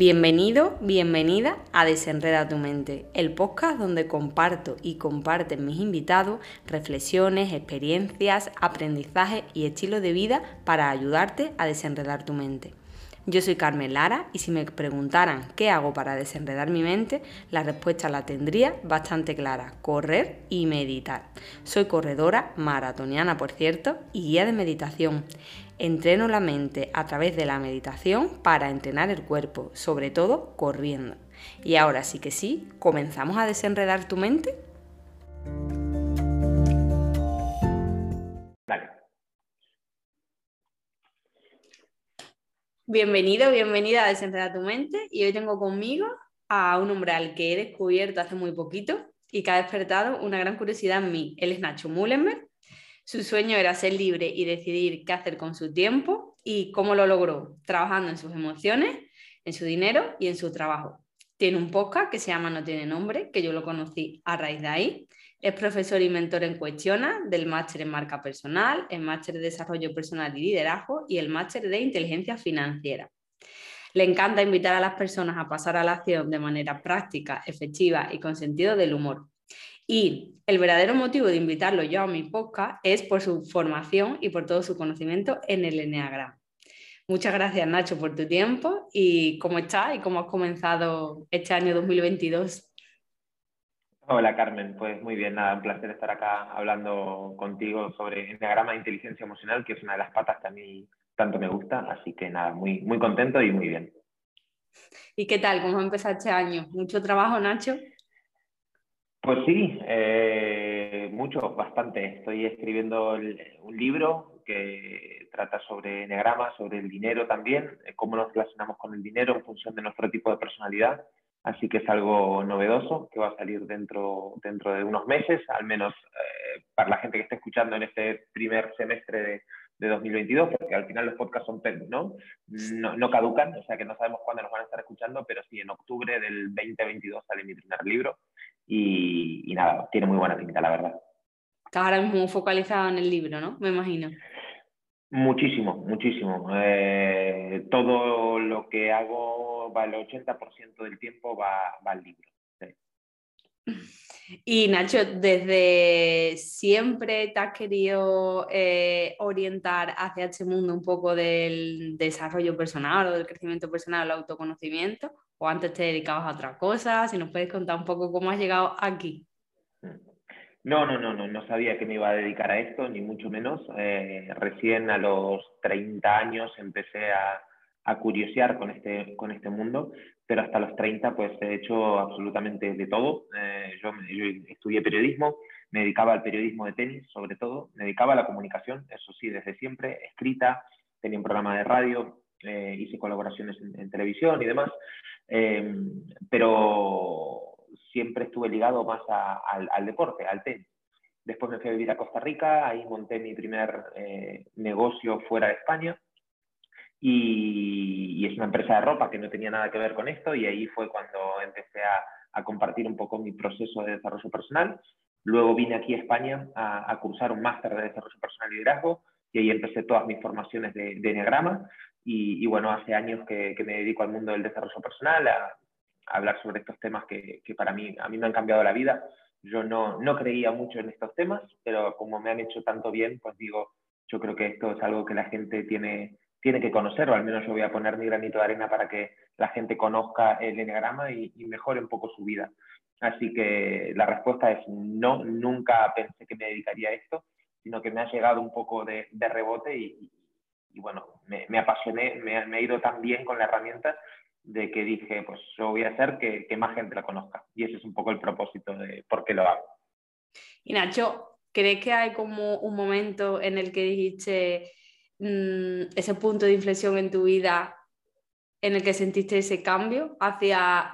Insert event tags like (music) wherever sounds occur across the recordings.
Bienvenido, bienvenida a Desenreda tu mente, el podcast donde comparto y comparten mis invitados reflexiones, experiencias, aprendizajes y estilo de vida para ayudarte a desenredar tu mente. Yo soy Carmen Lara y si me preguntaran qué hago para desenredar mi mente, la respuesta la tendría bastante clara, correr y meditar. Soy corredora, maratoniana por cierto, y guía de meditación. Entreno la mente a través de la meditación para entrenar el cuerpo, sobre todo corriendo. Y ahora sí que sí, ¿comenzamos a desenredar tu mente? Bienvenido, bienvenida a Desenredar tu mente y hoy tengo conmigo a un hombre al que he descubierto hace muy poquito y que ha despertado una gran curiosidad en mí. Él es Nacho Mullenberg su sueño era ser libre y decidir qué hacer con su tiempo y cómo lo logró, trabajando en sus emociones, en su dinero y en su trabajo. Tiene un podcast que se llama No tiene nombre, que yo lo conocí a raíz de ahí. Es profesor y mentor en Cuestiona del máster en marca personal, el máster de desarrollo personal y liderazgo y el máster de inteligencia financiera. Le encanta invitar a las personas a pasar a la acción de manera práctica, efectiva y con sentido del humor. Y el verdadero motivo de invitarlo yo a mi podcast es por su formación y por todo su conocimiento en el Enneagrama. Muchas gracias Nacho por tu tiempo y cómo estás y cómo has comenzado este año 2022. Hola Carmen, pues muy bien, nada, un placer estar acá hablando contigo sobre Enneagrama de Inteligencia Emocional, que es una de las patas que a mí tanto me gusta, así que nada, muy, muy contento y muy bien. ¿Y qué tal? ¿Cómo ha empezado este año? ¿Mucho trabajo, Nacho? Pues sí, eh, mucho, bastante. Estoy escribiendo un libro que trata sobre eneagrama, sobre el dinero también, eh, cómo nos relacionamos con el dinero en función de nuestro tipo de personalidad. Así que es algo novedoso que va a salir dentro, dentro de unos meses, al menos eh, para la gente que está escuchando en este primer semestre de, de 2022, porque al final los podcasts son ¿no? ¿no? No caducan, o sea que no sabemos cuándo nos van a estar escuchando, pero sí, en octubre del 2022 sale mi primer libro y, nada, tiene muy buena pinta, la verdad. Estás ahora mismo focalizado en el libro, ¿no? Me imagino. Muchísimo, muchísimo. Eh, todo lo que hago, va el 80% del tiempo va, va al libro. Y Nacho, ¿desde siempre te has querido eh, orientar hacia este mundo un poco del desarrollo personal o del crecimiento personal el autoconocimiento? ¿O antes te dedicabas a otra cosa? Si nos puedes contar un poco cómo has llegado aquí. No, no, no, no, no sabía que me iba a dedicar a esto, ni mucho menos. Eh, recién a los 30 años empecé a, a curiosear con este, con este mundo, pero hasta los 30 pues he hecho absolutamente de todo. Eh, yo, estudié periodismo, me dedicaba al periodismo de tenis sobre todo, me dedicaba a la comunicación, eso sí, desde siempre, escrita, tenía un programa de radio, eh, hice colaboraciones en, televisión y demás, eh, pero siempre estuve ligado más al, al, deporte, al tenis. Después me fui a vivir a Costa Rica, ahí monté mi primer negocio fuera de España y, es una empresa de ropa que no tenía nada que ver con esto y ahí fue cuando empecé a, a compartir un poco mi proceso de desarrollo personal. Luego vine aquí a España a, a cursar un máster de desarrollo personal y liderazgo y ahí empecé todas mis formaciones de, de Enneagrama y, y, bueno, hace años que, que, me dedico al mundo del desarrollo personal, a, a hablar sobre estos temas que, que, para mí, a mí me han cambiado la vida. Yo no, no creía mucho en estos temas, pero como me han hecho tanto bien, pues digo, yo creo que esto es algo que la gente tiene, tiene que conocer, o al menos yo voy a poner mi granito de arena para que la gente conozca el enneagrama y, mejore un poco su vida. Así que la respuesta es no, nunca pensé que me dedicaría a esto, sino que me ha llegado un poco de, rebote y, bueno, me, apasioné, me, ha ido tan bien con la herramienta de que dije, pues yo voy a hacer que, que más gente la conozca. Y ese es un poco el propósito de por qué lo hago. Y Nacho, ¿crees que hay como un momento en el que dijiste Mm, ese punto de inflexión en tu vida en el que sentiste ese cambio hacia,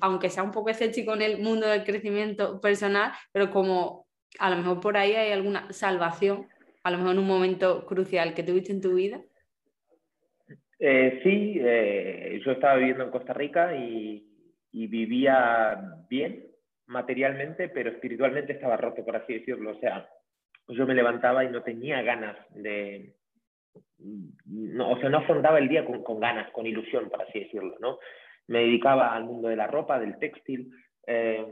aunque sea un poco escéptico en el mundo del crecimiento personal, pero como a lo mejor por ahí hay alguna salvación, a lo mejor en un momento crucial que tuviste en tu vida? Eh, sí, eh, yo estaba viviendo en Costa Rica y, y, vivía bien materialmente, pero espiritualmente estaba roto, por así decirlo. O sea, yo me levantaba y no tenía ganas de, no, o sea, no afrontaba el día con, ganas, con ilusión, por así decirlo, ¿no? Me dedicaba al mundo de la ropa, del textil. Eh,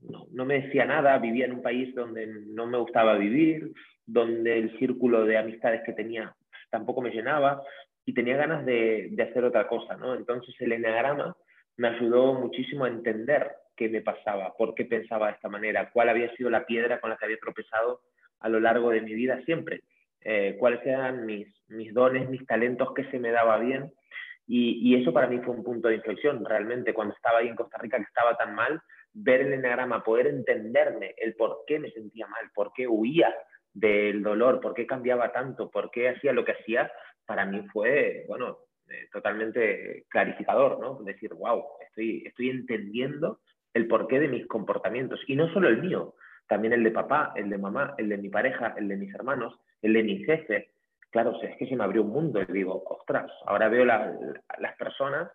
no, me decía nada, vivía en un país donde no me gustaba vivir, donde el círculo de amistades que tenía tampoco me llenaba y tenía ganas de, de hacer otra cosa, ¿no? Entonces el enneagrama me ayudó muchísimo a entender qué me pasaba, por qué pensaba de esta manera, cuál había sido la piedra con la que había tropezado a lo largo de mi vida siempre, eh, cuáles eran mis, mis dones, mis talentos, qué se me daba bien. Y, y, eso para mí fue un punto de inflexión, realmente, cuando estaba ahí en Costa Rica, que estaba tan mal, ver el enneagrama, poder entenderme, el por qué me sentía mal, por qué huía del dolor, por qué cambiaba tanto, por qué hacía lo que hacía, para mí fue, bueno, eh, totalmente clarificador, ¿no? Decir, wow, estoy, estoy entendiendo el porqué de mis comportamientos, y no solo el mío, también el de papá, el de mamá, el de mi pareja, el de mis hermanos, el de mi jefe. Claro, es que se me abrió un mundo y digo, ostras, ahora veo las personas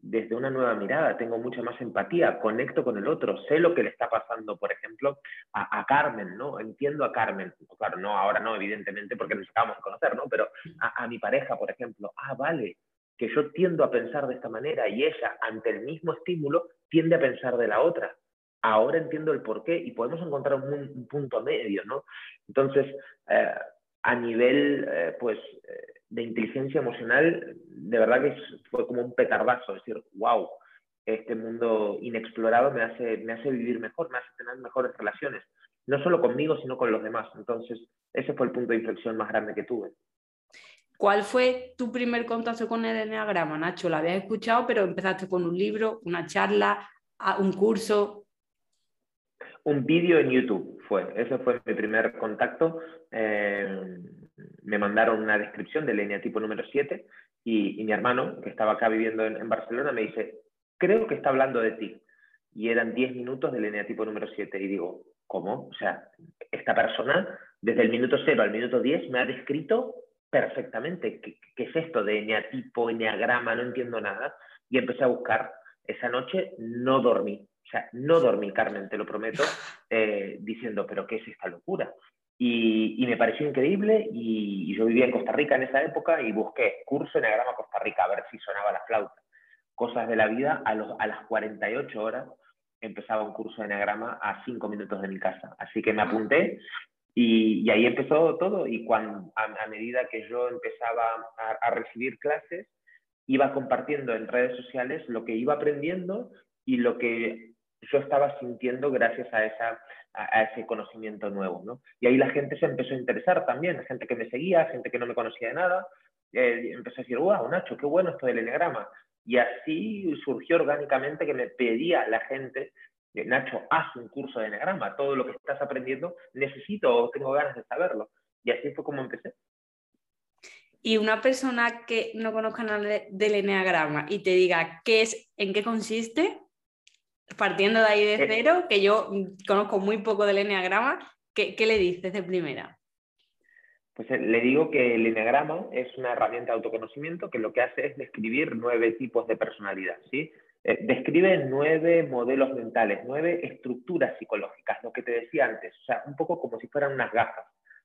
desde una nueva mirada, tengo mucha más empatía, conecto con el otro, sé lo que le está pasando, por ejemplo, a, Carmen, ¿no? Entiendo a Carmen, claro, no, ahora no, evidentemente, porque nos acabamos de conocer, ¿no? Pero a, mi pareja, por ejemplo, ah, vale, que yo tiendo a pensar de esta manera y ella, ante el mismo estímulo, tiende a pensar de la otra. Ahora entiendo el porqué y podemos encontrar un, punto medio, ¿no? Entonces, eh, a nivel, eh, pues, eh, de inteligencia emocional, de verdad que fue como un petardazo, decir, wow, este mundo inexplorado me hace, me hace vivir mejor, me hace tener mejores relaciones, no solo conmigo, sino con los demás. Entonces, ese fue el punto de inflexión más grande que tuve. ¿Cuál fue tu primer contacto con el Enneagrama, Nacho? Lo habías escuchado, pero empezaste con un libro, una charla, un curso. Un vídeo en YouTube fue, ese fue mi primer contacto. Eh, me mandaron una descripción del eneatipo número 7 y, mi hermano, que estaba acá viviendo en, Barcelona, me dice, creo que está hablando de ti. Y eran 10 minutos del eneatipo número 7. Y digo, ¿cómo? O sea, esta persona, desde el minuto 0 al minuto 10, me ha descrito perfectamente qué, es esto de eneatipo, eneagrama, no entiendo nada. Y empecé a buscar. Esa noche no dormí. O sea, no dormí, Carmen, te lo prometo, eh, diciendo, pero ¿qué es esta locura? Y, me pareció increíble y, yo vivía en Costa Rica en esa época y busqué curso Eneagrama Costa Rica a ver si sonaba la flauta. Cosas de la vida, a, los, a las 48 horas empezaba un curso de Eneagrama a 5 minutos de mi casa. Así que me apunté y, ahí empezó todo y cuando, a, medida que yo empezaba a, a recibir clases, iba compartiendo en redes sociales lo que iba aprendiendo y lo que yo estaba sintiendo gracias a, esa, a, ese conocimiento nuevo. ¿no? Y ahí la gente se empezó a interesar también, gente que me seguía, gente que no me conocía de nada, eh, empezó a decir, wow, Nacho, qué bueno esto del enegrama. Y así surgió orgánicamente que me pedía la gente, Nacho, haz un curso de enegrama, todo lo que estás aprendiendo necesito o tengo ganas de saberlo. Y así fue como empecé. Y una persona que no conozca nada del eneagrama y te diga qué es, en qué consiste, partiendo de ahí de eh. cero, que yo conozco muy poco del Enneagrama, ¿qué, ¿qué, le dices de primera? Pues eh, le digo que el Enneagrama es una herramienta de autoconocimiento que lo que hace es describir nueve tipos de personalidad, ¿sí? Eh, describe nueve modelos mentales, nueve estructuras psicológicas, lo que te decía antes, o sea, un poco como si fueran unas gafas.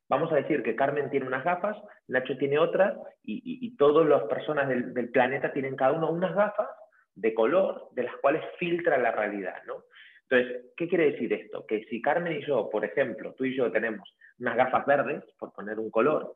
Vamos a decir que Carmen tiene unas gafas, Nacho tiene otras, y, y, todas las personas del, del planeta tienen cada uno unas gafas de color de las cuales filtra la realidad, ¿no? Entonces, ¿qué quiere decir esto? Que si Carmen y yo, por ejemplo, tú y yo tenemos unas gafas verdes, por poner un color,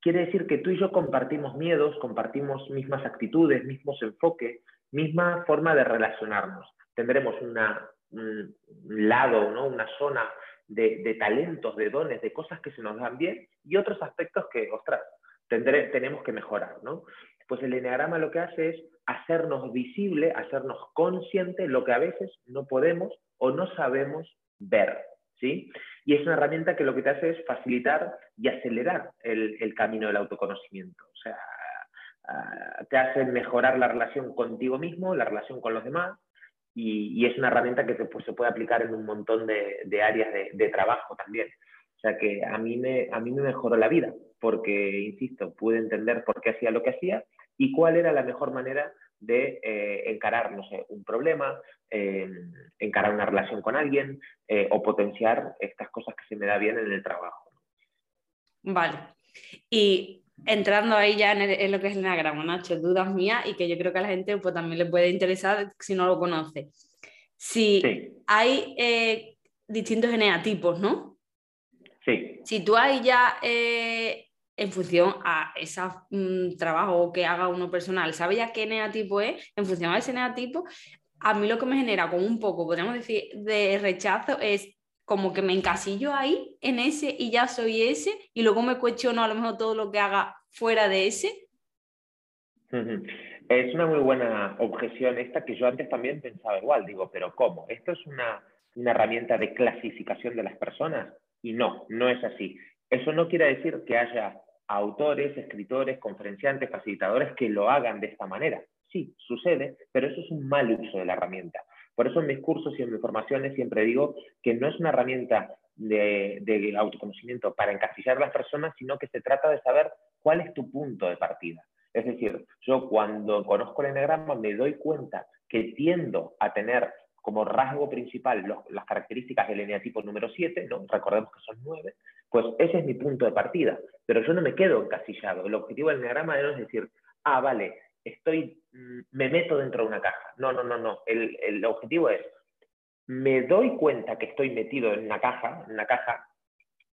quiere decir que tú y yo compartimos miedos, compartimos mismas actitudes, mismos enfoques, misma forma de relacionarnos. Tendremos un lado, ¿no? una zona de, de, talentos, de dones, de cosas que se nos dan bien y otros aspectos que, ostras, tendré, tenemos que mejorar. ¿no? Pues el enneagrama lo que hace es hacernos visible, hacernos consciente lo que a veces no podemos o no sabemos ver. ¿sí? Y es una herramienta que lo que te hace es facilitar y acelerar el, camino del autoconocimiento. O sea, ah, te hace mejorar la relación contigo mismo, la relación con los demás, y, es una herramienta que pues, se puede aplicar en un montón de, áreas de, trabajo también. O sea que a mí, me, a mí me mejoró la vida, porque, insisto, pude entender por qué hacía lo que hacía y cuál era la mejor manera de eh, encarar, no sé, un problema, em, encarar una relación con alguien eh, o potenciar estas cosas que se me da bien en el trabajo. Vale. Y entrando ahí ya en, lo que es el enagrama, Nacho, dudas mías y que yo creo que a la gente pues, también le puede interesar si no lo conoce. Si hay eh, distintos eneatipos, ¿no? Sí. Si tú hay ya, eh, en función a ese mm, trabajo que haga uno personal, sabe ya qué eneatipo es, en función a ese eneatipo, a mí lo que me genera como un poco, podríamos decir, de rechazo es como que me encasillo ahí en ese y ya soy ese y luego me cuestiono a lo mejor todo lo que haga fuera de ese. Es una muy buena objeción esta que yo antes también pensaba igual, digo, pero ¿cómo? ¿Esto es una, una herramienta de clasificación de las personas? Y no, no es así. Eso no quiere decir que haya autores, escritores, conferenciantes, facilitadores que lo hagan de esta manera. Sí, sucede, pero eso es un mal uso de la herramienta. Por eso en mis cursos y en mis formaciones siempre digo que no es una herramienta de, autoconocimiento para encasillar a las personas, sino que se trata de saber cuál es tu punto de partida. Es decir, yo cuando conozco el enagrama me doy cuenta que tiendo a tener como rasgo principal las características del eneatipo número 7, ¿no? recordemos que son 9, pues ese es mi punto de partida. Pero yo no me quedo encasillado. El objetivo del enagrama es decir, ah, vale, estoy, mm, me meto dentro de una caja. No, no, no, no. El, el objetivo es, me doy cuenta que estoy metido en una caja, en una caja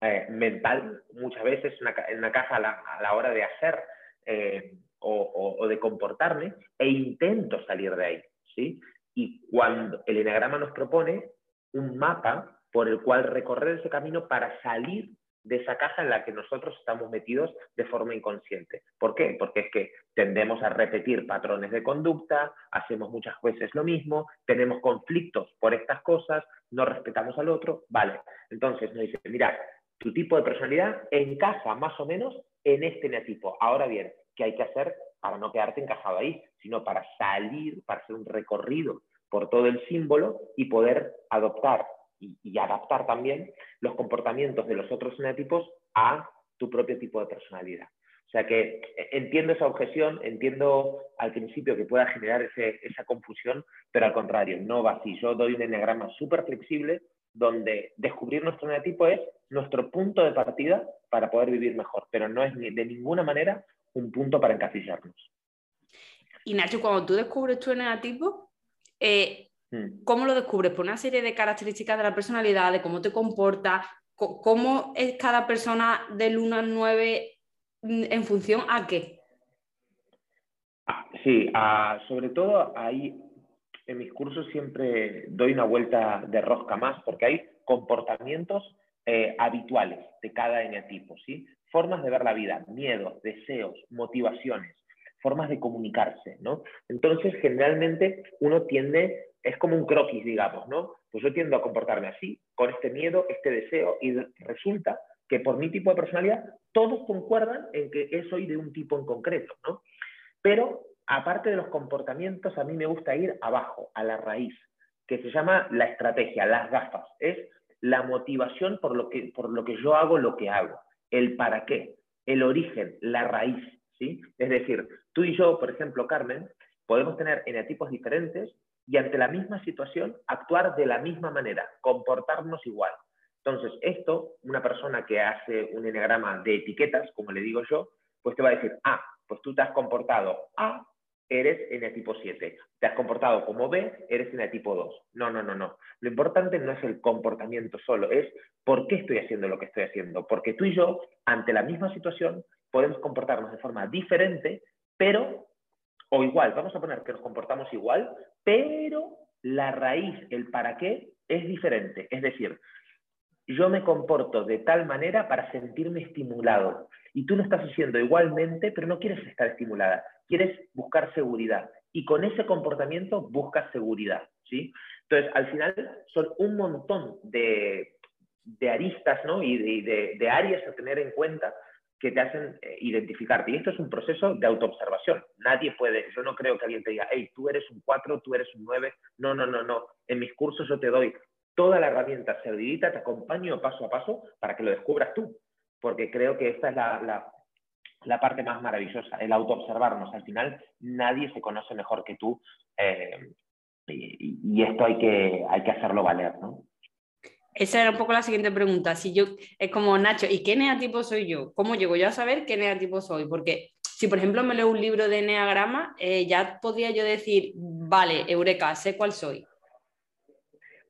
eh, mental, muchas veces en una caja a la, hora de hacer eh, o, o, de comportarme, e intento salir de ahí. ¿sí? y cuando el enagrama nos propone un mapa por el cual recorrer ese camino para salir de esa caja en la que nosotros estamos metidos de forma inconsciente. ¿Por qué? Porque es que tendemos a repetir patrones de conducta, hacemos muchas veces lo mismo, tenemos conflictos por estas cosas, no respetamos al otro, vale. Entonces nos dice, mira, tu tipo de personalidad encaja más o menos en este neatipo. Ahora bien, ¿qué hay que hacer para no quedarte encajado ahí? sino para salir, para hacer un recorrido por todo el símbolo y poder adoptar y, adaptar también los comportamientos de los otros eneatipos a tu propio tipo de personalidad. O sea que eh, entiendo esa objeción, entiendo al principio que pueda generar esa confusión, pero al contrario, no va así. Yo doy un eneagrama súper flexible donde descubrir nuestro eneatipo es nuestro punto de partida para poder vivir mejor, pero no es de ninguna manera un punto para encasillarnos. Y Nacho, cuando tú descubres tu eneatipo, eh. ¿Cómo lo descubres? ¿Por una serie de características de la personalidad, de cómo te comportas? ¿Cómo es cada persona del 1 al 9 mm, en función a qué? Ah, sí, ah, sobre todo ahí en mis cursos siempre doy una vuelta de rosca más porque hay comportamientos eh, habituales de cada eneatipo, ¿sí? Formas de ver la vida, miedos, deseos, motivaciones formas de comunicarse, ¿no? Entonces, generalmente uno tiende, es como un croquis, digamos, ¿no? Pues yo tiendo a comportarme así, con este miedo, este deseo, y resulta que por mi tipo de personalidad todos concuerdan en que soy de un tipo en concreto, ¿no? Pero aparte de los comportamientos, a mí me gusta ir abajo, a la raíz, que se llama la estrategia, las gafas. Es la motivación por lo que, por lo que yo hago lo que hago, el para qué, el origen, la raíz. Es decir, tú y yo, por ejemplo, Carmen, podemos tener eneatipos diferentes y ante la misma situación actuar de la misma manera, comportarnos igual. Entonces, esto, una persona que hace un eneagrama de etiquetas, como le digo yo, pues te va a decir, ah, pues tú te has comportado A, eres eneatipo 7. Te has comportado como B, eres eneatipo 2. No, no, no, no. Lo importante no es el comportamiento solo, es por qué estoy haciendo lo que estoy haciendo. Porque tú y yo, ante la misma situación, podemos comportarnos de forma diferente, pero, o igual, vamos a poner que nos comportamos igual, pero la raíz, el para qué, es diferente. Es decir, yo me comporto de tal manera para sentirme estimulado. Y tú lo estás haciendo igualmente, pero no quieres estar estimulada, quieres buscar seguridad. Y con ese comportamiento buscas seguridad. ¿sí? Entonces, al final son un montón de, aristas ¿no? y de, de áreas a tener en cuenta que te hacen eh, identificarte. Y esto es un proceso de autoobservación. Nadie puede, yo no creo que alguien te diga, hey, tú eres un 4, tú eres un 9. No, no, no, no. En mis cursos yo te doy toda la herramienta servidita, te acompaño paso a paso para que lo descubras tú. Porque creo que esta es la, la, parte más maravillosa, el autoobservarnos. Al final, nadie se conoce mejor que tú. Eh, y, esto hay que, hay que hacerlo valer, ¿no? Esa era un poco la siguiente pregunta. Si yo, es como Nacho, ¿y qué neatipo soy yo? ¿Cómo llego yo a saber qué neatipo soy? Porque si, por ejemplo, me leo un libro de neagrama, eh, ya podría yo decir, vale, Eureka, sé cuál soy.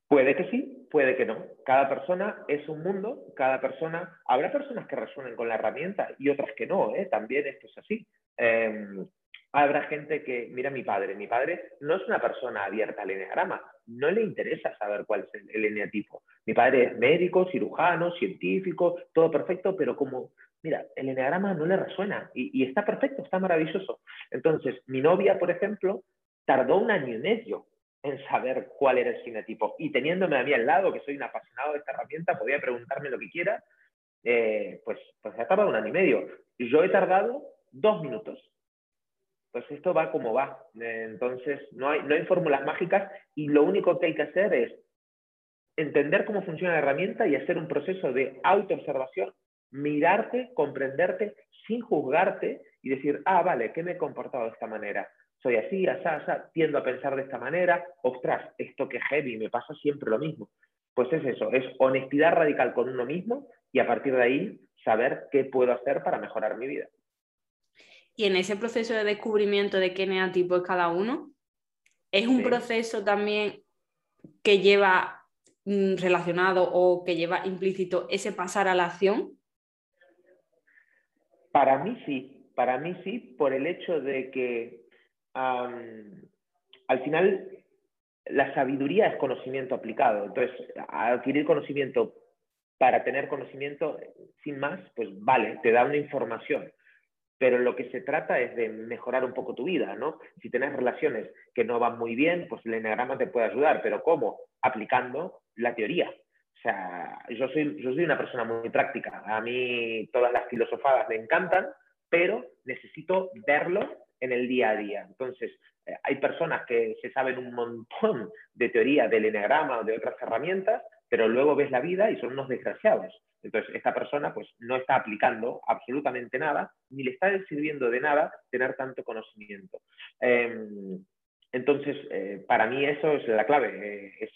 Puede que sí, puede que no. Cada persona es un mundo, cada persona, habrá personas que resuenen con la herramienta y otras que no, ¿eh? también esto es así. Em, habrá gente que, mira mi padre, mi padre no es una persona abierta al eneagrama, no le interesa saber cuál es el, eneatipo. Mi padre es médico, cirujano, científico, todo perfecto, pero como, mira, el eneagrama no le resuena y, está perfecto, está maravilloso. Entonces, mi novia, por ejemplo, tardó un año y medio en saber cuál era el eneatipo. Y teniéndome a mí al lado, que soy un apasionado de esta herramienta, podía preguntarme lo que quiera, eh, pues, pues ha tardado un año y medio. Yo he tardado dos minutos pues esto va como va. Entonces, no hay, no hay fórmulas mágicas y lo único que hay que hacer es entender cómo funciona la herramienta y hacer un proceso de autoobservación, mirarte, comprenderte sin juzgarte y decir, ah, vale, ¿qué me he comportado de esta manera? Soy así, asá, asá, tiendo a pensar de esta manera, ostras, esto que heavy, me pasa siempre lo mismo. Pues es eso, es honestidad radical con uno mismo y a partir de ahí saber qué puedo hacer para mejorar mi vida. Y en ese proceso de descubrimiento de qué neatipo es cada uno, es un proceso también que lleva relacionado o que lleva implícito ese pasar a la acción. Para mí sí, para mí sí, por el hecho de que al final la sabiduría es conocimiento aplicado. Entonces, adquirir conocimiento para tener conocimiento sin más, pues vale, te da una información pero lo que se trata es de mejorar un poco tu vida, ¿no? Si tienes relaciones que no van muy bien, pues el enagrama te puede ayudar, pero ¿cómo? Aplicando la teoría. O sea, yo soy, yo soy una persona muy práctica. A mí todas las filosofadas me encantan, pero necesito verlo en el día a día. Entonces, eh, hay personas que se saben un montón de teoría del enagrama o de otras herramientas, pero luego ves la vida y son unos desgraciados. Entonces, esta persona pues, no está aplicando absolutamente nada, ni le está sirviendo de nada tener tanto conocimiento. Em, entonces, eh, para mí eso es la clave, eh, es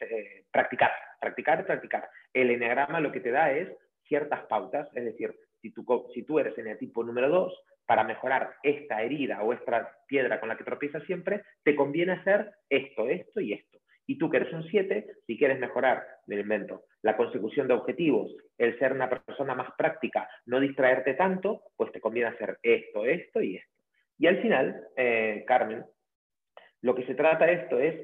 practicar, practicar, practicar. El eneagrama lo que te da es ciertas pautas, es decir, si tú, si tú eres eneatipo número 2, para mejorar esta herida o esta piedra con la que tropiezas siempre, te conviene hacer esto, esto y esto. Y tú que eres un 7, si quieres mejorar, me invento, la consecución de objetivos, el ser una persona más práctica, no distraerte tanto, pues te conviene hacer esto, esto y esto. Y al final, eh, Carmen, lo que se trata de esto es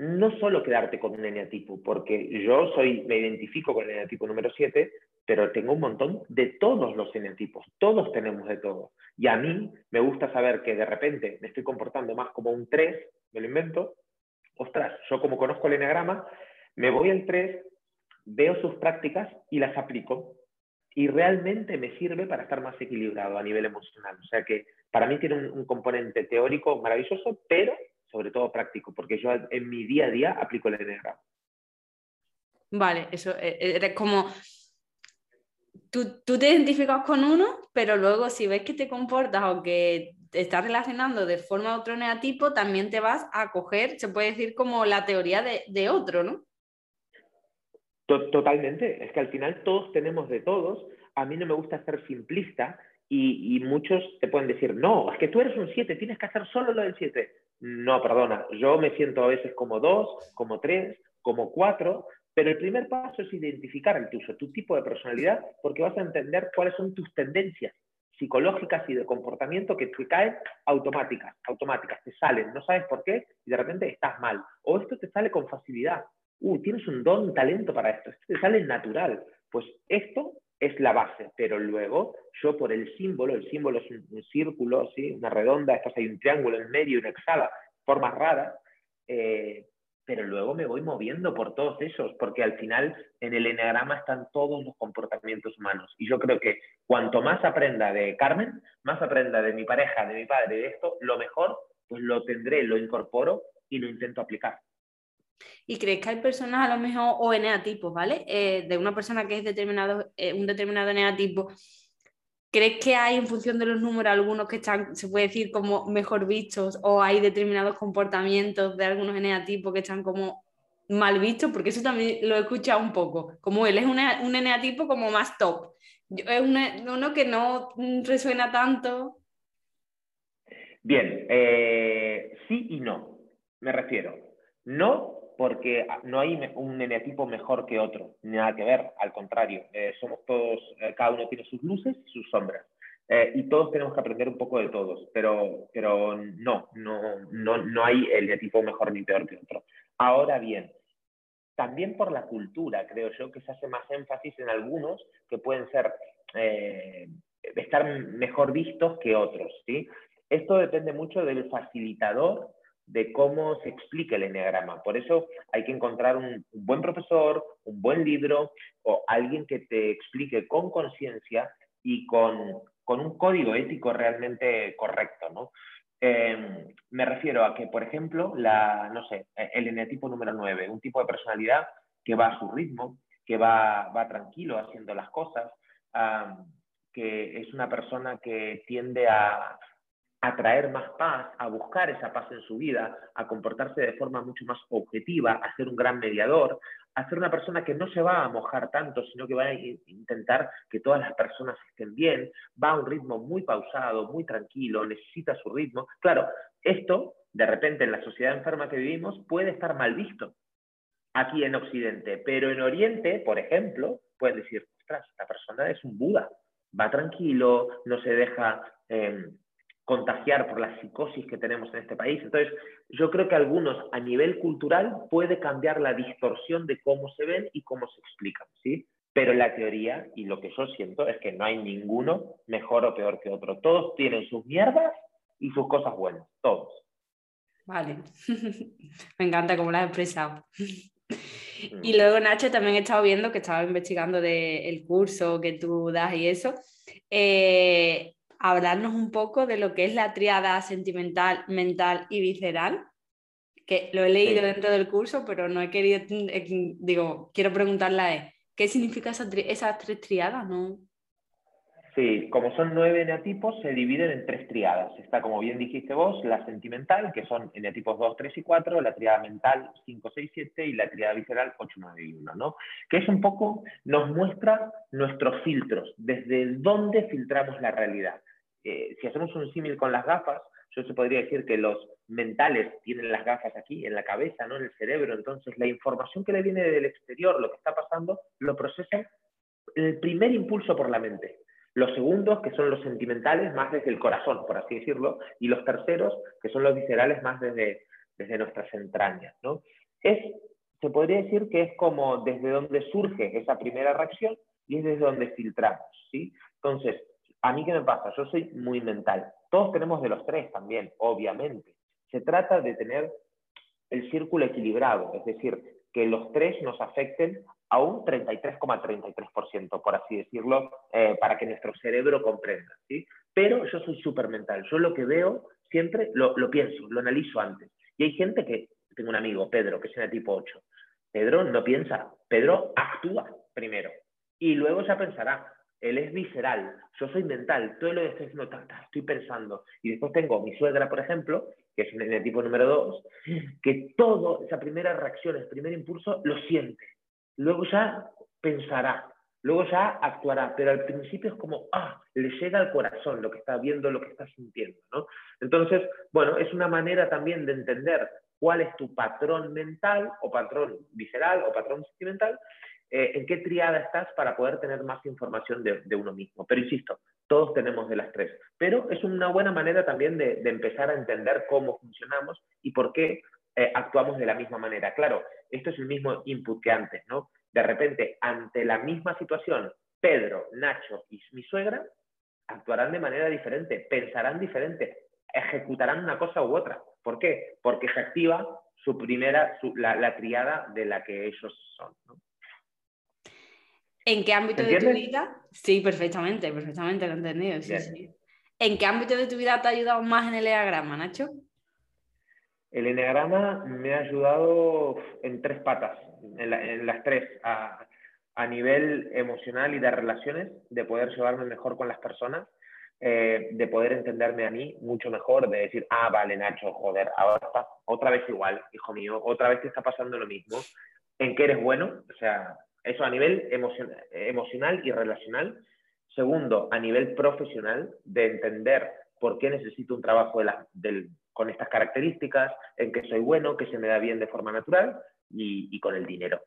no solo quedarte con un eneatipo, porque yo soy, me identifico con el eneatipo número 7, pero tengo un montón de todos los eneatipos, todos tenemos de todo. Y a mí me gusta saber que de repente me estoy comportando más como un 3, me lo invento, ostras, yo como conozco el eneagrama, me voy al 3, veo sus prácticas y las aplico. Y realmente me sirve para estar más equilibrado a nivel emocional. O sea que para mí tiene un, componente teórico maravilloso, pero sobre todo práctico, porque yo en mi día a día aplico el eneagrama. Vale, eso es eh, eh, como tú, tú, te identificas con uno, pero luego si ves que te comportas o que te estás relacionando de forma a otro neatipo, también te vas a coger, se puede decir, como la teoría de, otro, ¿no? Totalmente, es que al final todos tenemos de todos. A mí no me gusta ser simplista y, y, muchos te pueden decir, no, es que tú eres un 7, tienes que hacer solo lo del 7. No, perdona, yo me siento a veces como 2, como 3, como 4, pero el primer paso es identificar el tuyo, tu tipo de personalidad, porque vas a entender cuáles son tus tendencias psicológicas y de comportamiento que te caen automáticas, automáticas, te salen, no sabes por qué y de repente estás mal. O esto te sale con facilidad. Uy, tienes un don, un talento para esto, esto te sale natural. Pues esto es la base, pero luego yo por el símbolo, el símbolo es un, círculo, ¿sí? una redonda, estas hay un triángulo en medio, una exhala, formas raras, eh, pero luego me voy moviendo por todos esos, porque al final en el eneagrama están todos los comportamientos humanos. Y yo creo que cuanto más aprenda de Carmen, más aprenda de mi pareja, de mi padre, de esto, lo mejor, pues lo tendré, lo incorporo y lo intento aplicar. ¿Y crees que hay personas a lo mejor o eneatipos, ¿vale? Eh, de una persona que es determinado, eh, un determinado eneatipo ¿Crees que hay en función de los números algunos que están, se puede decir, como mejor vistos o hay determinados comportamientos de algunos eneatipos que están como mal visto, porque eso también lo he escuchado un poco, como él es un eneatipo como más top. es uno que no resuena tanto. Bien, eh, sí y no, me refiero. No porque no hay un eneatipo mejor que otro, nada que ver, al contrario, eh, somos todos, eh, cada uno tiene sus luces y sus sombras. y todos tenemos que aprender un poco de todos, pero, pero no, no, no, no hay el eneatipo mejor ni peor que otro. Ahora bien, también por la cultura, creo yo, que se hace más énfasis en algunos que pueden ser, estar mejor vistos que otros, ¿sí? Esto depende mucho del facilitador de cómo se explica el enneagrama. Por eso hay que encontrar un, buen profesor, un buen libro o alguien que te explique con conciencia y con, un código ético realmente correcto. Em, me refiero a que, por ejemplo, la, no sé, el eneatipo número 9, un tipo de personalidad que va a su ritmo, que va, tranquilo haciendo las cosas, que es una persona que tiende a, a traer más paz, a buscar esa paz en su vida, a comportarse de forma mucho más objetiva, a ser un gran mediador, a ser una persona que no se va a mojar tanto, sino que va a intentar que todas las personas estén bien, va a un ritmo muy pausado, muy tranquilo, necesita su ritmo. Claro, esto, de repente, en la sociedad enferma que vivimos, puede estar mal visto aquí en Occidente, pero en Oriente, por ejemplo, pueden decir, ostras, esta persona es un Buda, va tranquilo, no se deja... Em, contagiar por la psicosis que tenemos en este país. Entonces, yo creo que algunos a nivel cultural puede cambiar la distorsión de cómo se ven y cómo se explican, ¿sí? Pero la teoría, y lo que yo siento, es que no hay ninguno mejor o peor que otro. Todos tienen sus mierdas y sus cosas buenas, todos. Vale, (laughs) me encanta cómo lo has expresado. Mm. Y luego, Nacho, también he estado viendo que estaba investigando del curso que tú das y eso. Eh, hablarnos un poco de lo que es la triada sentimental, mental y visceral, que lo he leído dentro del curso, pero no he querido, eh, digo, quiero preguntarle a ¿qué significan esas, tres triadas? ¿no? Sí, como son nueve eneatipos, se dividen en tres triadas. Está, como bien dijiste vos, la sentimental, que son eneatipos 2, 3 y 4, la triada mental 5, 6, 7 y la triada visceral 8, 9 y 1, ¿no? Que es un poco, nos muestra nuestros filtros, desde dónde filtramos la realidad. Eh, si hacemos un símil con las gafas, yo se podría decir que los mentales tienen las gafas aquí, en la cabeza, ¿no? en el cerebro. Entonces, la información que le viene del exterior, lo que está pasando, lo procesan el primer impulso por la mente. Los segundos, que son los sentimentales, más desde el corazón, por así decirlo, y los terceros, que son los viscerales, más desde, desde nuestras entrañas. ¿no? Es, se podría decir que es como desde donde surge esa primera reacción y es desde donde filtramos. ¿sí? Entonces, ¿A mí qué me pasa? Yo soy muy mental. Todos tenemos de los tres también, obviamente. Se trata de tener el círculo equilibrado, es decir, que los tres nos afecten a un 33,33%, por así decirlo, eh, para que nuestro cerebro comprenda. ¿sí? Pero yo soy súper mental. Yo lo que veo siempre lo, lo, pienso, lo analizo antes. Y hay gente que, tengo un amigo, Pedro, que es de tipo 8. Pedro no piensa, Pedro actúa primero y luego ya pensará él es visceral, yo soy mental, todo lo que estoy diciendo, estoy pensando. Y después tengo mi suegra, por ejemplo, que es el tipo número dos, que todo, esa primera reacción, el primer impulso, lo siente. Luego ya pensará, luego ya actuará, pero al principio es como, ah, le llega al corazón lo que está viendo, lo que está sintiendo, ¿no? Entonces, bueno, es una manera también de entender cuál es tu patrón mental o patrón visceral o patrón sentimental eh, en qué triada estás para poder tener más información de, uno mismo. Pero insisto, todos tenemos de las tres. Pero es una buena manera también de, empezar a entender cómo funcionamos y por qué eh, actuamos de la misma manera. Claro, esto es el mismo input que antes, ¿no? De repente, ante la misma situación, Pedro, Nacho y mi suegra actuarán de manera diferente, pensarán diferente, ejecutarán una cosa u otra. ¿Por qué? Porque se activa su primera, la, la triada de la que ellos son. ¿no? ¿En qué ámbito de tu vida? Sí, perfectamente, perfectamente lo he entendido. ¿En qué ámbito de tu vida te ha ayudado más en el Enneagrama, Nacho? El Enneagrama me ha ayudado en tres patas, en, las tres, a, nivel emocional y de relaciones, de poder llevarme mejor con las personas, eh, de poder entenderme a mí mucho mejor, de decir, ah, vale, Nacho, joder, ahora está otra vez igual, hijo mío, otra vez te está pasando lo mismo. ¿En qué eres bueno? O sea, eso a nivel emocional y relacional. Segundo, a nivel profesional, de entender por qué necesito un trabajo con estas características, en qué soy bueno, qué se me da bien de forma natural y, con el dinero.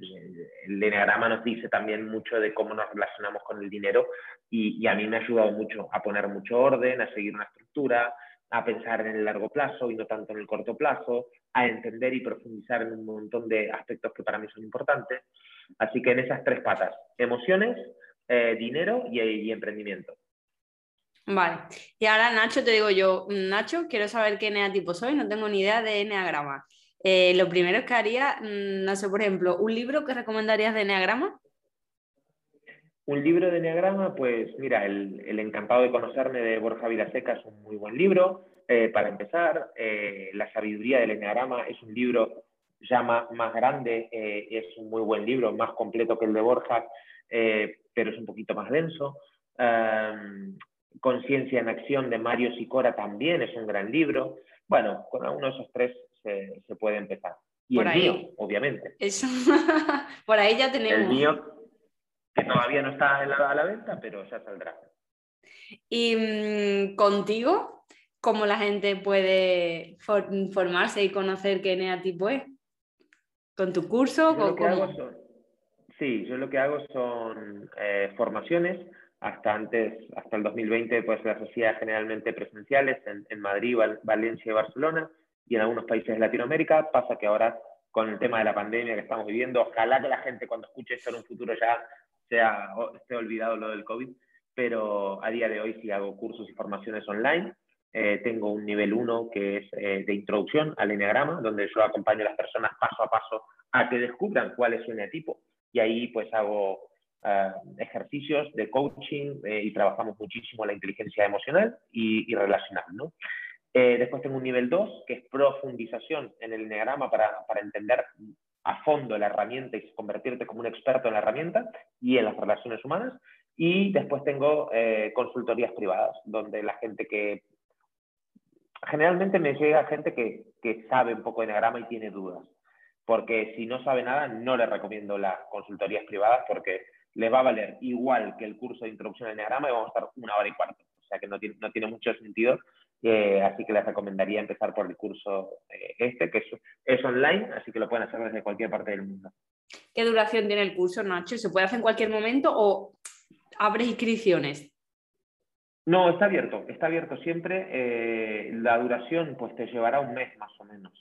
El enneagrama nos dice también mucho de cómo nos relacionamos con el dinero y, y, a mí me ha ayudado mucho a poner mucho orden, a seguir una estructura, a pensar en el largo plazo y no tanto en el corto plazo, a entender y profundizar en un montón de aspectos que para mí son importantes. Así que en esas tres patas, emociones, eh, dinero y, emprendimiento. Vale. Y ahora, Nacho, te digo yo, Nacho, quiero saber qué eneatipo soy, no tengo ni idea de eneagrama. Eh, lo primero que haría, mm, no sé, por ejemplo, un libro que recomendarías de eneagrama. Un libro de Enneagrama, pues mira, el, Encantado de conocerme de Borja Vilaseca es un muy buen libro. Eh, para empezar, eh, La sabiduría del Enneagrama es un libro ya más, grande, eh, es un muy buen libro, más completo que el de Borja, pero es un poquito más denso. Conciencia en Acción de Mario Sicora también es un gran libro. Bueno, con alguno de esos tres se, puede empezar. Y el mío, obviamente. Eso. (laughs) Por ahí ya tenemos. El mío, que todavía no está a la venta, pero ya saldrá. Y mm, contigo, ¿cómo la gente puede formarse y conocer qué eneatipo es? ¿Con tu curso? sí, yo lo que hago son eh, formaciones. Hasta antes, hasta el 2020, pues las hacía generalmente presenciales en, en Madrid, Valencia y Barcelona y en algunos países de Latinoamérica. Pasa que ahora con el tema de la pandemia que estamos viviendo, ojalá que la gente cuando escuche esto en un futuro ya sea, esté olvidado lo del COVID, pero a día de hoy sí hago cursos y formaciones online. Eh, tengo un nivel 1 que es eh, de introducción al eneagrama, donde yo acompaño a las personas paso a paso a que descubran cuál es su eneatipo. Y ahí pues hago eh, ejercicios de coaching y trabajamos muchísimo la inteligencia emocional y, y relacional. ¿no? después tengo un nivel 2, que es profundización en el eneagrama para, para entender a fondo la herramienta y convertirte como un experto en la herramienta y en las relaciones humanas. Y después tengo eh, consultorías privadas, donde la gente que... Generalmente me llega gente que, que sabe un poco de Enneagrama y tiene dudas. Porque si no sabe nada, no le recomiendo las consultorías privadas porque le va a valer igual que el curso de introducción al Enneagrama y vamos a estar una hora y cuarto. O sea que no tiene, no tiene mucho sentido eh, así que les recomendaría empezar por el curso eh, este, que es, online, así que lo pueden hacer desde cualquier parte del mundo. ¿Qué duración tiene el curso, Nacho? ¿Se puede hacer en cualquier momento o abre inscripciones? No, está abierto, está abierto siempre. Eh, la duración pues te llevará un mes más o menos,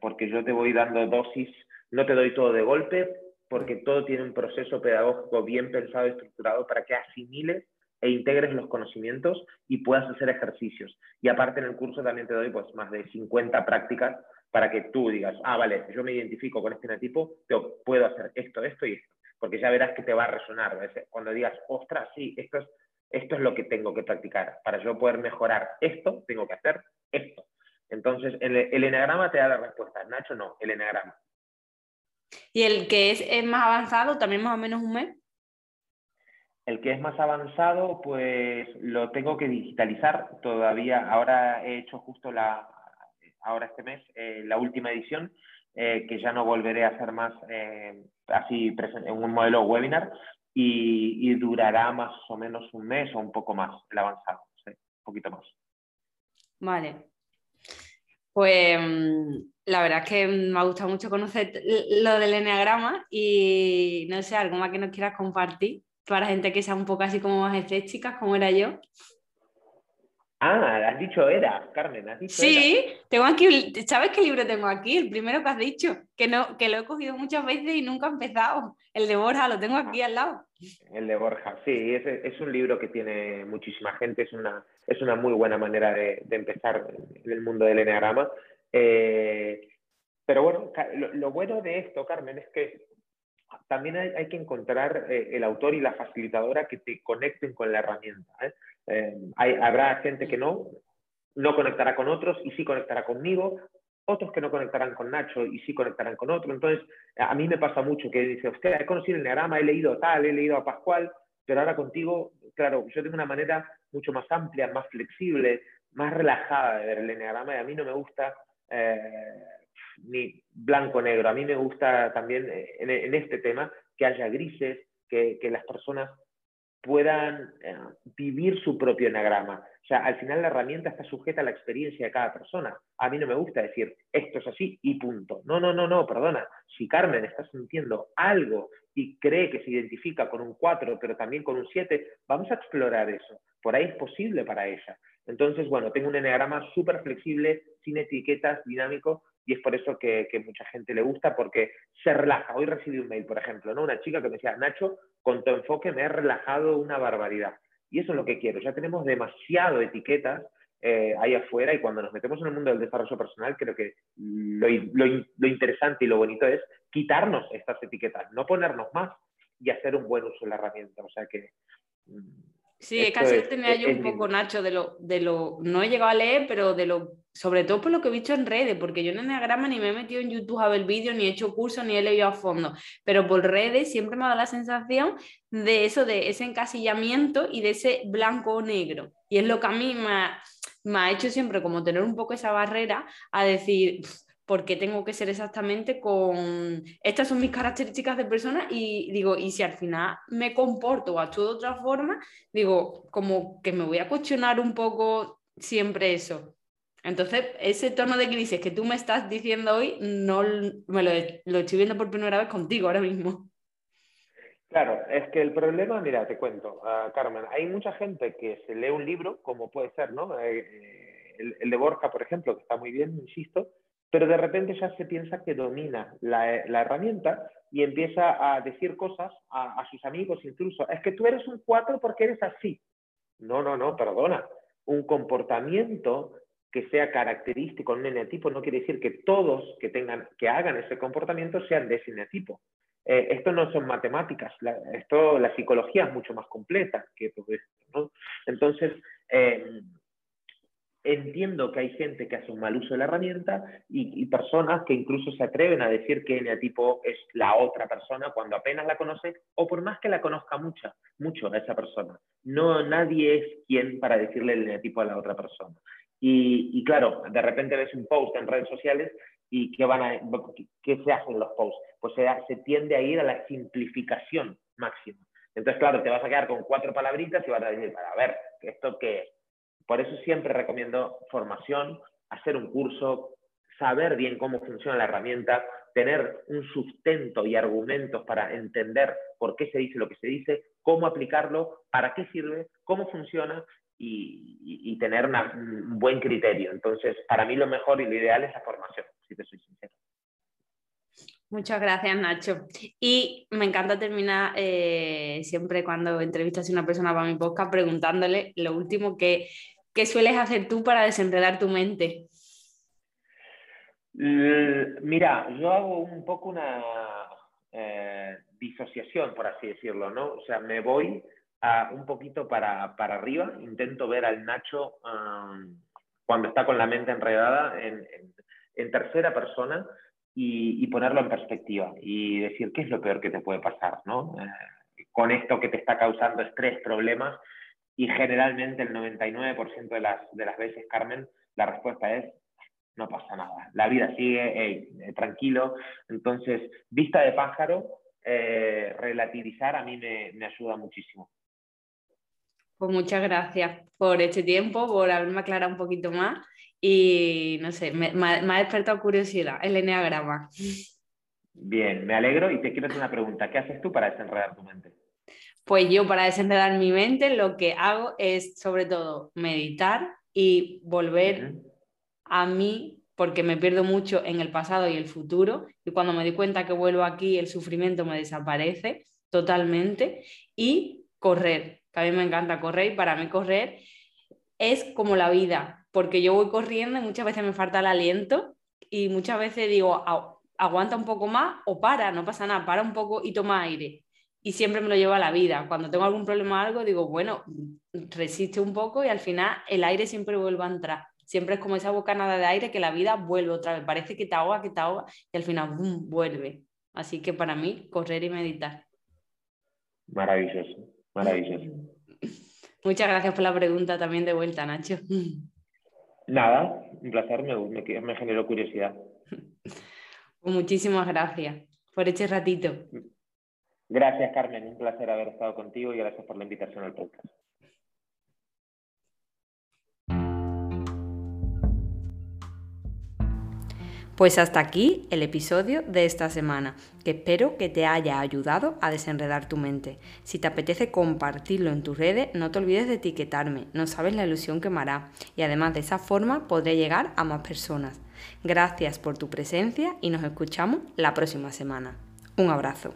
porque yo te voy dando dosis, no te doy todo de golpe, porque todo tiene un proceso pedagógico bien pensado y estructurado para que asimiles e integres los conocimientos y puedas hacer ejercicios. Y aparte en el curso también te doy pues más de 50 prácticas para que tú digas, ah, vale, yo me identifico con este tipo, yo puedo hacer esto, esto y esto. Porque ya verás que te va a resonar. Cuando digas, ostras, sí, esto es, esto es lo que tengo que practicar. Para yo poder mejorar esto, tengo que hacer esto. Entonces, el, enagrama te da la respuesta. Nacho, no, el enagrama. ¿Y el que es, es más avanzado, también más o menos un mes? El que es más avanzado, pues lo tengo que digitalizar todavía. Ahora he hecho justo la, ahora este mes, eh, la última edición, eh, que ya no volveré a hacer más eh, así en un modelo webinar y, durará más o menos un mes o un poco más el avanzado, un poquito más. Vale. Pues la verdad es que me ha gustado mucho conocer lo del enneagrama y no sé, algo más que nos quieras compartir para gente que sea un poco así como más escéptica, como era yo. Ah, has dicho era, Carmen, has dicho Sí, tengo aquí, ¿sabes qué libro tengo aquí? El primero que has dicho, que no, que lo he cogido muchas veces y nunca he empezado. El de Borja, lo tengo aquí al lado. El de Borja, sí, es, es un libro que tiene muchísima gente, es una, es una muy buena manera de, empezar en el mundo del eneagrama. Eh, pero bueno, lo, bueno de esto, Carmen, es que también hay, que encontrar eh, el autor y la facilitadora que te conecten con la herramienta. ¿eh? Eh, habrá gente que no, no conectará con otros y sí conectará conmigo, otros que no conectarán con Nacho y sí conectarán con otro. Entonces, a mí me pasa mucho que dice, usted he conocido el Nearama, he leído tal, he leído a Pascual, pero ahora contigo, claro, yo tengo una manera mucho más amplia, más flexible, más relajada de ver el enneagrama y a mí no me gusta eh, ni blanco-negro, a mí me gusta también eh, en, este tema que haya grises, que, las personas puedan eh, vivir su propio enagrama. O sea, al final la herramienta está sujeta a la experiencia de cada persona. A mí no me gusta decir esto es así y punto. No, no, no, no, perdona. Si Carmen está sintiendo algo y cree que se identifica con un 4, pero también con un 7, vamos a explorar eso. Por ahí es posible para ella. Entonces, bueno, tengo un enagrama súper flexible, sin etiquetas, dinámico, y es por eso que, mucha gente le gusta, porque se relaja. Hoy recibí un mail, por ejemplo, ¿no? una chica que me decía, Nacho, con tu enfoque me he relajado una barbaridad. Y eso es lo que quiero. Ya tenemos demasiado etiquetas eh, ahí afuera y cuando nos metemos en el mundo del desarrollo personal, creo que lo, lo, interesante y lo bonito es quitarnos estas etiquetas, no ponernos más y hacer un buen uso de la herramienta. O sea que mm, Sí, es casi tenía yo un poco, Nacho, de lo, de lo, no he llegado a leer, pero de lo, sobre todo por lo que he visto en redes, porque yo en Enneagrama ni me he metido en YouTube a ver vídeos, ni he hecho cursos, ni he leído a fondo, pero por redes siempre me ha dado la sensación de eso, de ese encasillamiento y de ese blanco o negro. Y es lo que a mí me ha, me ha hecho siempre como tener un poco esa barrera a decir, porque tengo que ser exactamente con estas son mis características de persona y digo, y si al final me comporto o actúo de otra forma, digo, como que me voy a cuestionar un poco siempre eso. Entonces, ese tono de crisis que tú me estás diciendo hoy, no me lo, estoy viendo por primera vez contigo ahora mismo. Claro, es que el problema, mira, te cuento, uh, Carmen, hay mucha gente que se lee un libro, como puede ser, ¿no? Eh, eh, el, de Borja, por ejemplo, que está muy bien, insisto, pero de repente ya se piensa que domina la, herramienta y empieza a decir cosas a, sus amigos incluso. Es que tú eres un 4 porque eres así. No, no, no, perdona. Un comportamiento que sea característico en un eneatipo no quiere decir que todos que, tengan, que hagan ese comportamiento sean de ese eneatipo. Eh, esto no son matemáticas, la, esto, la psicología es mucho más completa que todo esto. Entonces, eh, entiendo que hay gente que hace un mal uso de la herramienta y, personas que incluso se atreven a decir que eneatipo es la otra persona cuando apenas la conoce o por más que la conozca mucha, mucho a esa persona. No, nadie es quien para decirle el eneatipo a la otra persona. Y, claro, de repente ves un post en redes sociales y ¿qué, van a, qué se hacen los posts? Pues se, se tiende a ir a la simplificación máxima. Entonces, claro, te vas a quedar con cuatro palabritas y vas a decir, a ver, ¿esto qué es? Por eso siempre recomiendo formación, hacer un curso, saber bien cómo funciona la herramienta, tener un sustento y argumentos para entender por qué se dice lo que se dice, cómo aplicarlo, para qué sirve, cómo funciona y, tener un buen criterio. Entonces, para mí lo mejor y lo ideal es la formación, si te soy sincero. Muchas gracias, Nacho. Y me encanta terminar eh, siempre cuando entrevistas a una persona para mi podcast preguntándole lo último que ¿Qué sueles hacer tú para desenredar tu mente? Mira, yo hago un poco una eh, disociación, por así decirlo, ¿no? O sea, me voy un poquito para, arriba, intento ver al Nacho um, cuando está con la mente enredada en, tercera persona y, ponerlo en perspectiva y decir qué es lo peor que te puede pasar, ¿no? Eh, con esto que te está causando estrés, problemas, y generalmente el 99% de las, de las veces, Carmen, la respuesta es, no pasa nada, la vida sigue, eh, tranquilo. Entonces, vista de pájaro, eh, relativizar a mí me, ayuda muchísimo. Pues muchas gracias por este tiempo, por haberme aclarado un poquito más y no sé, me, me, ha despertado curiosidad el enneagrama. Bien, me alegro y te quiero hacer una pregunta. ¿Qué haces tú para desenredar tu mente? Pues yo para desenredar mi mente lo que hago es sobre todo meditar y volver a mí porque me pierdo mucho en el pasado y el futuro y cuando me doy cuenta que vuelvo aquí el sufrimiento me desaparece totalmente y correr, que a mí me encanta correr y para mí correr es como la vida, porque yo voy corriendo y muchas veces me falta el aliento y muchas veces digo, aguanta un poco más o para, no pasa nada, para un poco y toma aire y siempre me lo llevo a la vida. Cuando tengo algún problema o algo, digo, bueno, resiste un poco y al final el aire siempre vuelve a entrar. Siempre es como esa bocanada de aire que la vida vuelve otra vez. Parece que te ahoga, que te ahoga y al final vuelve. Así que para mí, correr y meditar. Maravilloso, maravilloso. (laughs) Muchas gracias por la pregunta también de vuelta, Nacho. Nada, un placer, me, me generó curiosidad. (laughs) Pues muchísimas gracias por este ratito. Gracias, Carmen. Un placer haber estado contigo y gracias por la invitación al podcast. Pues hasta aquí el episodio de esta semana, que espero que te haya ayudado a desenredar tu mente. Si te apetece compartirlo en tus redes, no te olvides de etiquetarme, no sabes la ilusión que me hará y además de esa forma podré llegar a más personas. Gracias por tu presencia y nos escuchamos la próxima semana. Un abrazo.